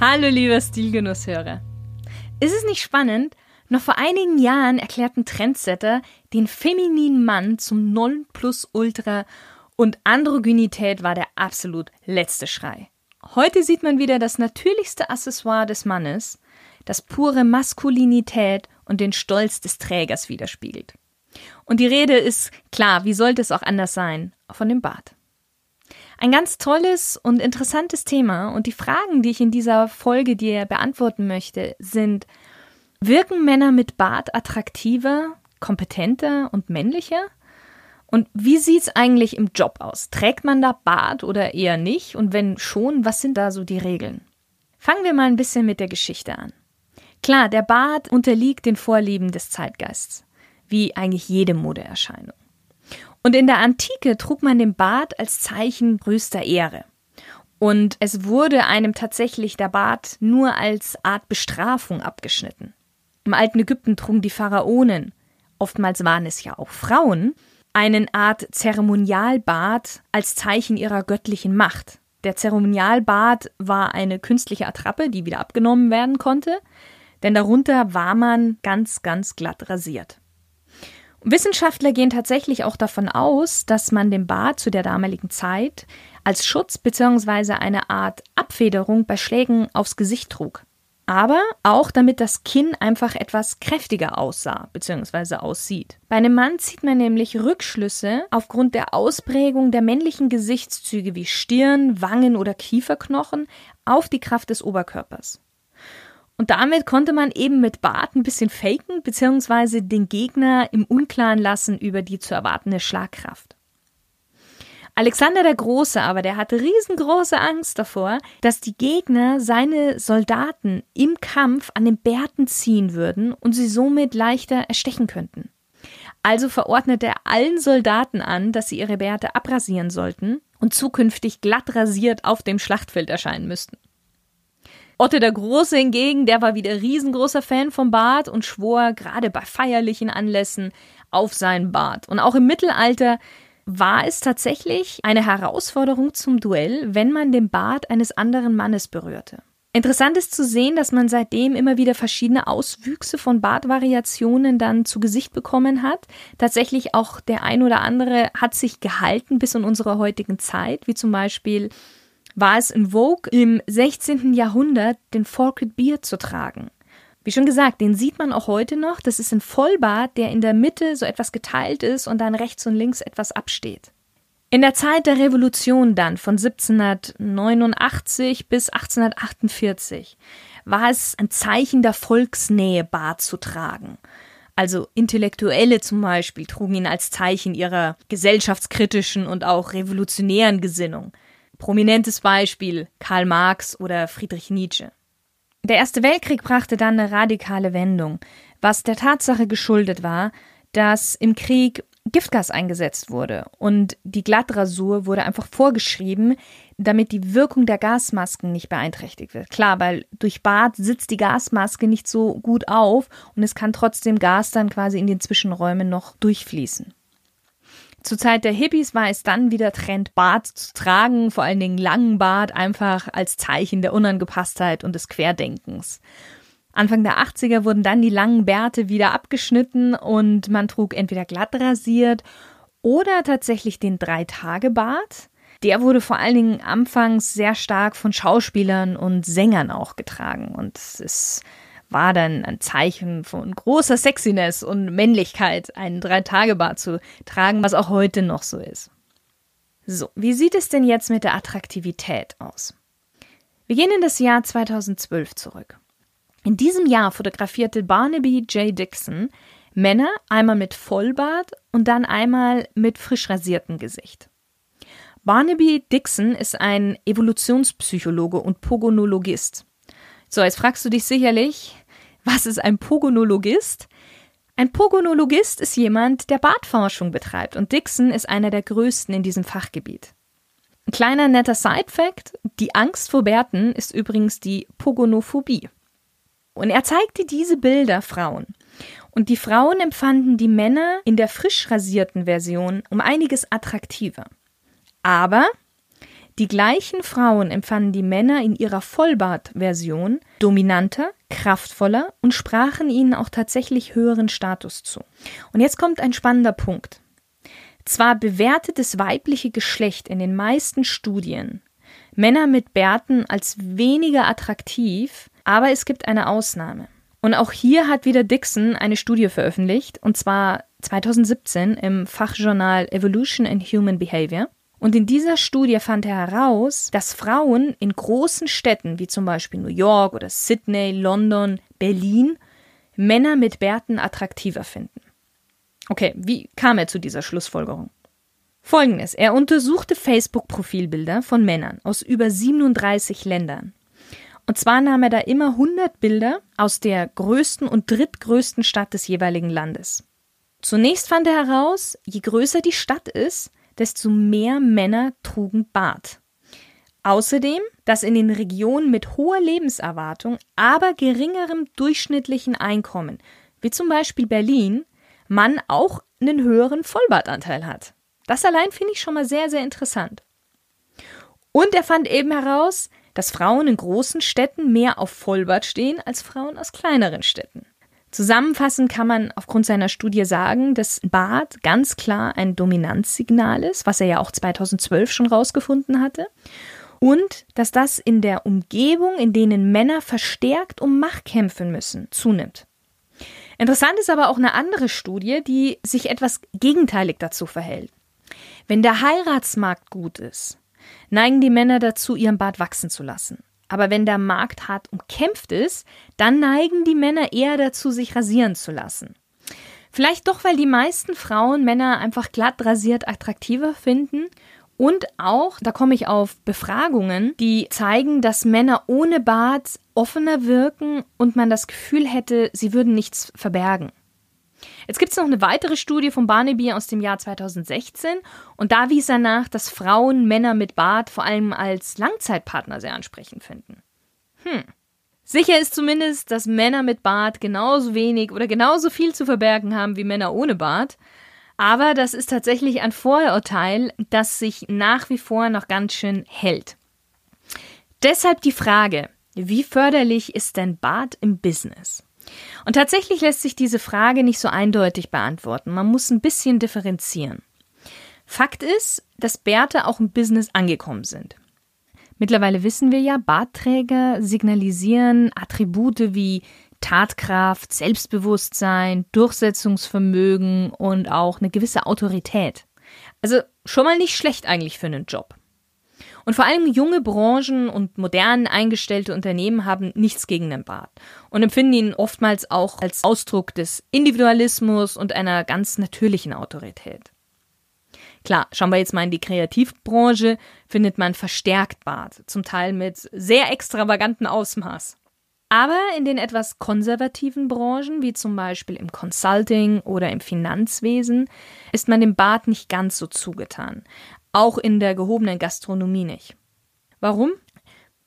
Hallo lieber Stilgenusshörer. Ist es nicht spannend? Noch vor einigen Jahren erklärten Trendsetter den femininen Mann zum Nonplusultra und Androgynität war der absolut letzte Schrei. Heute sieht man wieder das natürlichste Accessoire des Mannes, das pure Maskulinität und den Stolz des Trägers widerspiegelt. Und die Rede ist klar, wie sollte es auch anders sein, von dem Bart. Ein ganz tolles und interessantes Thema und die Fragen, die ich in dieser Folge dir beantworten möchte, sind, wirken Männer mit Bart attraktiver, kompetenter und männlicher? Und wie sieht's eigentlich im Job aus? Trägt man da Bart oder eher nicht? Und wenn schon, was sind da so die Regeln? Fangen wir mal ein bisschen mit der Geschichte an. Klar, der Bart unterliegt den Vorlieben des Zeitgeists, wie eigentlich jede Modeerscheinung. Und in der Antike trug man den Bart als Zeichen größter Ehre. Und es wurde einem tatsächlich der Bart nur als Art Bestrafung abgeschnitten. Im alten Ägypten trugen die Pharaonen, oftmals waren es ja auch Frauen, einen Art Zeremonialbart als Zeichen ihrer göttlichen Macht. Der Zeremonialbart war eine künstliche Attrappe, die wieder abgenommen werden konnte, denn darunter war man ganz, ganz glatt rasiert. Wissenschaftler gehen tatsächlich auch davon aus, dass man den Bart zu der damaligen Zeit als Schutz bzw. eine Art Abfederung bei Schlägen aufs Gesicht trug. Aber auch damit das Kinn einfach etwas kräftiger aussah bzw. aussieht. Bei einem Mann zieht man nämlich Rückschlüsse aufgrund der Ausprägung der männlichen Gesichtszüge wie Stirn, Wangen oder Kieferknochen auf die Kraft des Oberkörpers. Und damit konnte man eben mit Bart ein bisschen faken, beziehungsweise den Gegner im Unklaren lassen über die zu erwartende Schlagkraft. Alexander der Große aber, der hatte riesengroße Angst davor, dass die Gegner seine Soldaten im Kampf an den Bärten ziehen würden und sie somit leichter erstechen könnten. Also verordnete er allen Soldaten an, dass sie ihre Bärte abrasieren sollten und zukünftig glatt rasiert auf dem Schlachtfeld erscheinen müssten. Otto der Große hingegen, der war wieder riesengroßer Fan vom Bart und schwor gerade bei feierlichen Anlässen auf seinen Bart. Und auch im Mittelalter war es tatsächlich eine Herausforderung zum Duell, wenn man den Bart eines anderen Mannes berührte. Interessant ist zu sehen, dass man seitdem immer wieder verschiedene Auswüchse von Bartvariationen dann zu Gesicht bekommen hat. Tatsächlich auch der ein oder andere hat sich gehalten bis in unsere heutigen Zeit, wie zum Beispiel war es in Vogue im 16. Jahrhundert, den Forked Beard zu tragen. Wie schon gesagt, den sieht man auch heute noch. Das ist ein Vollbart, der in der Mitte so etwas geteilt ist und dann rechts und links etwas absteht. In der Zeit der Revolution dann von 1789 bis 1848 war es ein Zeichen der Volksnähe, Bart zu tragen. Also Intellektuelle zum Beispiel trugen ihn als Zeichen ihrer gesellschaftskritischen und auch revolutionären Gesinnung. Prominentes Beispiel Karl Marx oder Friedrich Nietzsche. Der Erste Weltkrieg brachte dann eine radikale Wendung, was der Tatsache geschuldet war, dass im Krieg Giftgas eingesetzt wurde und die Glattrasur wurde einfach vorgeschrieben, damit die Wirkung der Gasmasken nicht beeinträchtigt wird. Klar, weil durch Bad sitzt die Gasmaske nicht so gut auf und es kann trotzdem Gas dann quasi in den Zwischenräumen noch durchfließen. Zur Zeit der Hippies war es dann wieder Trend, Bart zu tragen, vor allen Dingen langen Bart, einfach als Zeichen der Unangepasstheit und des Querdenkens. Anfang der 80er wurden dann die langen Bärte wieder abgeschnitten und man trug entweder glatt rasiert oder tatsächlich den Drei-Tage-Bart. Der wurde vor allen Dingen anfangs sehr stark von Schauspielern und Sängern auch getragen und es ist war dann ein Zeichen von großer Sexiness und Männlichkeit, einen Drei-Tage-Bart zu tragen, was auch heute noch so ist. So, wie sieht es denn jetzt mit der Attraktivität aus? Wir gehen in das Jahr 2012 zurück. In diesem Jahr fotografierte Barnaby J. Dixon Männer einmal mit Vollbart und dann einmal mit frisch rasiertem Gesicht. Barnaby Dixon ist ein Evolutionspsychologe und Pogonologist. So, jetzt fragst du dich sicherlich, was ist ein Pogonologist? Ein Pogonologist ist jemand, der Bartforschung betreibt und Dixon ist einer der größten in diesem Fachgebiet. Ein kleiner netter Side-Fact: Die Angst vor Bärten ist übrigens die Pogonophobie. Und er zeigte diese Bilder Frauen. Und die Frauen empfanden die Männer in der frisch rasierten Version um einiges attraktiver. Aber die gleichen Frauen empfanden die Männer in ihrer Vollbart-Version dominanter, kraftvoller und sprachen ihnen auch tatsächlich höheren Status zu. Und jetzt kommt ein spannender Punkt. Zwar bewertet das weibliche Geschlecht in den meisten Studien Männer mit Bärten als weniger attraktiv, aber es gibt eine Ausnahme. Und auch hier hat wieder Dixon eine Studie veröffentlicht, und zwar 2017 im Fachjournal Evolution and Human Behavior. Und in dieser Studie fand er heraus, dass Frauen in großen Städten wie zum Beispiel New York oder Sydney, London, Berlin Männer mit Bärten attraktiver finden. Okay, wie kam er zu dieser Schlussfolgerung? Folgendes, er untersuchte Facebook-Profilbilder von Männern aus über 37 Ländern. Und zwar nahm er da immer 100 Bilder aus der größten und drittgrößten Stadt des jeweiligen Landes. Zunächst fand er heraus, je größer die Stadt ist, desto mehr Männer trugen Bart. Außerdem, dass in den Regionen mit hoher Lebenserwartung, aber geringerem durchschnittlichen Einkommen, wie zum Beispiel Berlin, man auch einen höheren Vollbartanteil hat. Das allein finde ich schon mal sehr, sehr interessant. Und er fand eben heraus, dass Frauen in großen Städten mehr auf Vollbart stehen als Frauen aus kleineren Städten. Zusammenfassend kann man aufgrund seiner Studie sagen, dass Bart ganz klar ein Dominanzsignal ist, was er ja auch 2012 schon rausgefunden hatte, und dass das in der Umgebung, in denen Männer verstärkt um Macht kämpfen müssen, zunimmt. Interessant ist aber auch eine andere Studie, die sich etwas gegenteilig dazu verhält. Wenn der Heiratsmarkt gut ist, neigen die Männer dazu, ihren Bart wachsen zu lassen. Aber wenn der Markt hart umkämpft ist, dann neigen die Männer eher dazu, sich rasieren zu lassen. Vielleicht doch, weil die meisten Frauen Männer einfach glatt rasiert attraktiver finden und auch, da komme ich auf Befragungen, die zeigen, dass Männer ohne Bart offener wirken und man das Gefühl hätte, sie würden nichts verbergen. Jetzt gibt es noch eine weitere Studie von Barnaby aus dem Jahr 2016 und da wies er nach, dass Frauen Männer mit Bart vor allem als Langzeitpartner sehr ansprechend finden. Hm. Sicher ist zumindest, dass Männer mit Bart genauso wenig oder genauso viel zu verbergen haben wie Männer ohne Bart. Aber das ist tatsächlich ein Vorurteil, das sich nach wie vor noch ganz schön hält. Deshalb die Frage, wie förderlich ist denn Bart im Business? Und tatsächlich lässt sich diese Frage nicht so eindeutig beantworten. Man muss ein bisschen differenzieren. Fakt ist, dass Bärte auch im Business angekommen sind. Mittlerweile wissen wir ja, Bartträger signalisieren Attribute wie Tatkraft, Selbstbewusstsein, Durchsetzungsvermögen und auch eine gewisse Autorität. Also schon mal nicht schlecht eigentlich für einen Job. Und vor allem junge Branchen und modern eingestellte Unternehmen haben nichts gegen den Bart und empfinden ihn oftmals auch als Ausdruck des Individualismus und einer ganz natürlichen Autorität. Klar, schauen wir jetzt mal in die Kreativbranche, findet man verstärkt Bart, zum Teil mit sehr extravaganten Ausmaß. Aber in den etwas konservativen Branchen, wie zum Beispiel im Consulting oder im Finanzwesen, ist man dem Bart nicht ganz so zugetan. Auch in der gehobenen Gastronomie nicht. Warum?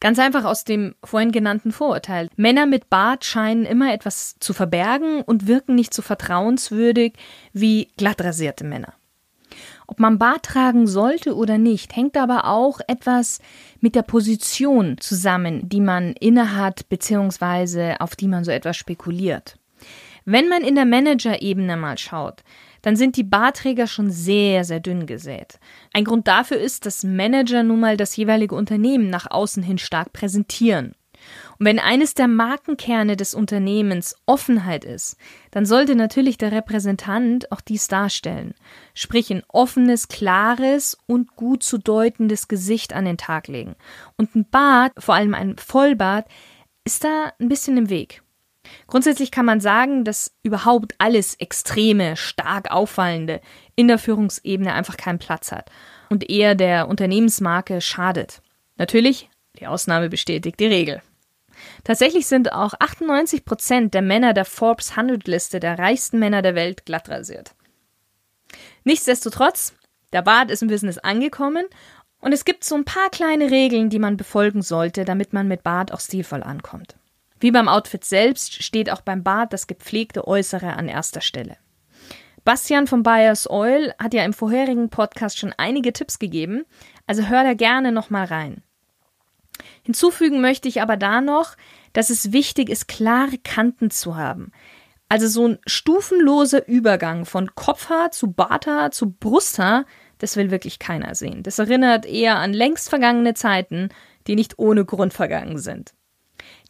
Ganz einfach aus dem vorhin genannten Vorurteil. Männer mit Bart scheinen immer etwas zu verbergen und wirken nicht so vertrauenswürdig wie glattrasierte Männer. Ob man Bart tragen sollte oder nicht, hängt aber auch etwas mit der Position zusammen, die man innehat, beziehungsweise auf die man so etwas spekuliert. Wenn man in der Managerebene mal schaut, dann sind die Barträger schon sehr, sehr dünn gesät. Ein Grund dafür ist, dass Manager nun mal das jeweilige Unternehmen nach außen hin stark präsentieren. Und wenn eines der Markenkerne des Unternehmens Offenheit ist, dann sollte natürlich der Repräsentant auch dies darstellen, sprich ein offenes, klares und gut zu deutendes Gesicht an den Tag legen. Und ein Bart, vor allem ein Vollbart, ist da ein bisschen im Weg. Grundsätzlich kann man sagen, dass überhaupt alles Extreme, stark auffallende in der Führungsebene einfach keinen Platz hat und eher der Unternehmensmarke schadet. Natürlich, die Ausnahme bestätigt die Regel. Tatsächlich sind auch 98 Prozent der Männer der Forbes 100-Liste der reichsten Männer der Welt glatt rasiert. Nichtsdestotrotz, der Bart ist im Business angekommen und es gibt so ein paar kleine Regeln, die man befolgen sollte, damit man mit Bart auch stilvoll ankommt. Wie beim Outfit selbst steht auch beim Bart das gepflegte Äußere an erster Stelle. Bastian von Buyers Oil hat ja im vorherigen Podcast schon einige Tipps gegeben, also hör da gerne nochmal rein. Hinzufügen möchte ich aber da noch, dass es wichtig ist, klare Kanten zu haben. Also so ein stufenloser Übergang von Kopfhaar zu Barthaar zu Brusthaar, das will wirklich keiner sehen. Das erinnert eher an längst vergangene Zeiten, die nicht ohne Grund vergangen sind.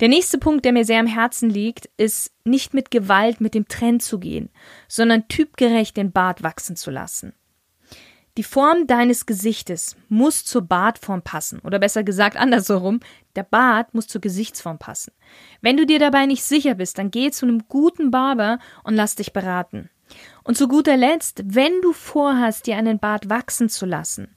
Der nächste Punkt, der mir sehr am Herzen liegt, ist nicht mit Gewalt mit dem Trend zu gehen, sondern typgerecht den Bart wachsen zu lassen. Die Form deines Gesichtes muss zur Bartform passen. Oder besser gesagt andersherum, der Bart muss zur Gesichtsform passen. Wenn du dir dabei nicht sicher bist, dann geh zu einem guten Barber und lass dich beraten. Und zu guter Letzt, wenn du vorhast, dir einen Bart wachsen zu lassen,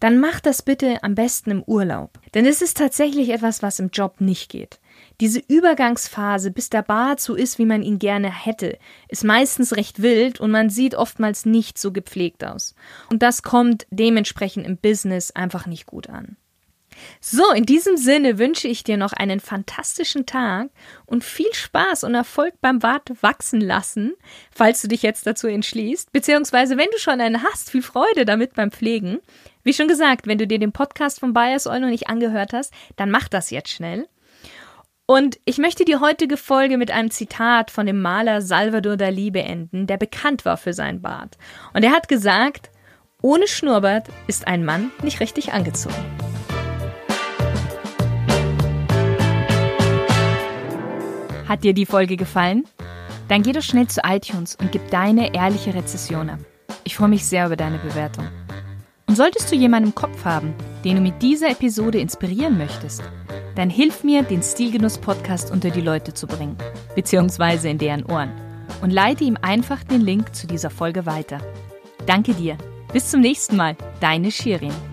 dann mach das bitte am besten im Urlaub. Denn es ist tatsächlich etwas, was im Job nicht geht. Diese Übergangsphase, bis der Bart so ist, wie man ihn gerne hätte, ist meistens recht wild und man sieht oftmals nicht so gepflegt aus. Und das kommt dementsprechend im Business einfach nicht gut an. So, in diesem Sinne wünsche ich dir noch einen fantastischen Tag und viel Spaß und Erfolg beim Bart wachsen lassen, falls du dich jetzt dazu entschließt, beziehungsweise wenn du schon einen hast, viel Freude damit beim Pflegen. Wie schon gesagt, wenn du dir den Podcast von Bias Oil noch nicht angehört hast, dann mach das jetzt schnell. Und ich möchte die heutige Folge mit einem Zitat von dem Maler Salvador Dali beenden, der bekannt war für sein Bart. Und er hat gesagt, ohne Schnurrbart ist ein Mann nicht richtig angezogen. Hat dir die Folge gefallen? Dann geh doch schnell zu iTunes und gib deine ehrliche Rezession ab. Ich freue mich sehr über deine Bewertung. Und solltest du jemanden im Kopf haben, den du mit dieser Episode inspirieren möchtest, dann hilf mir, den Stilgenuss-Podcast unter die Leute zu bringen, beziehungsweise in deren Ohren. Und leite ihm einfach den Link zu dieser Folge weiter. Danke dir. Bis zum nächsten Mal. Deine Shirin.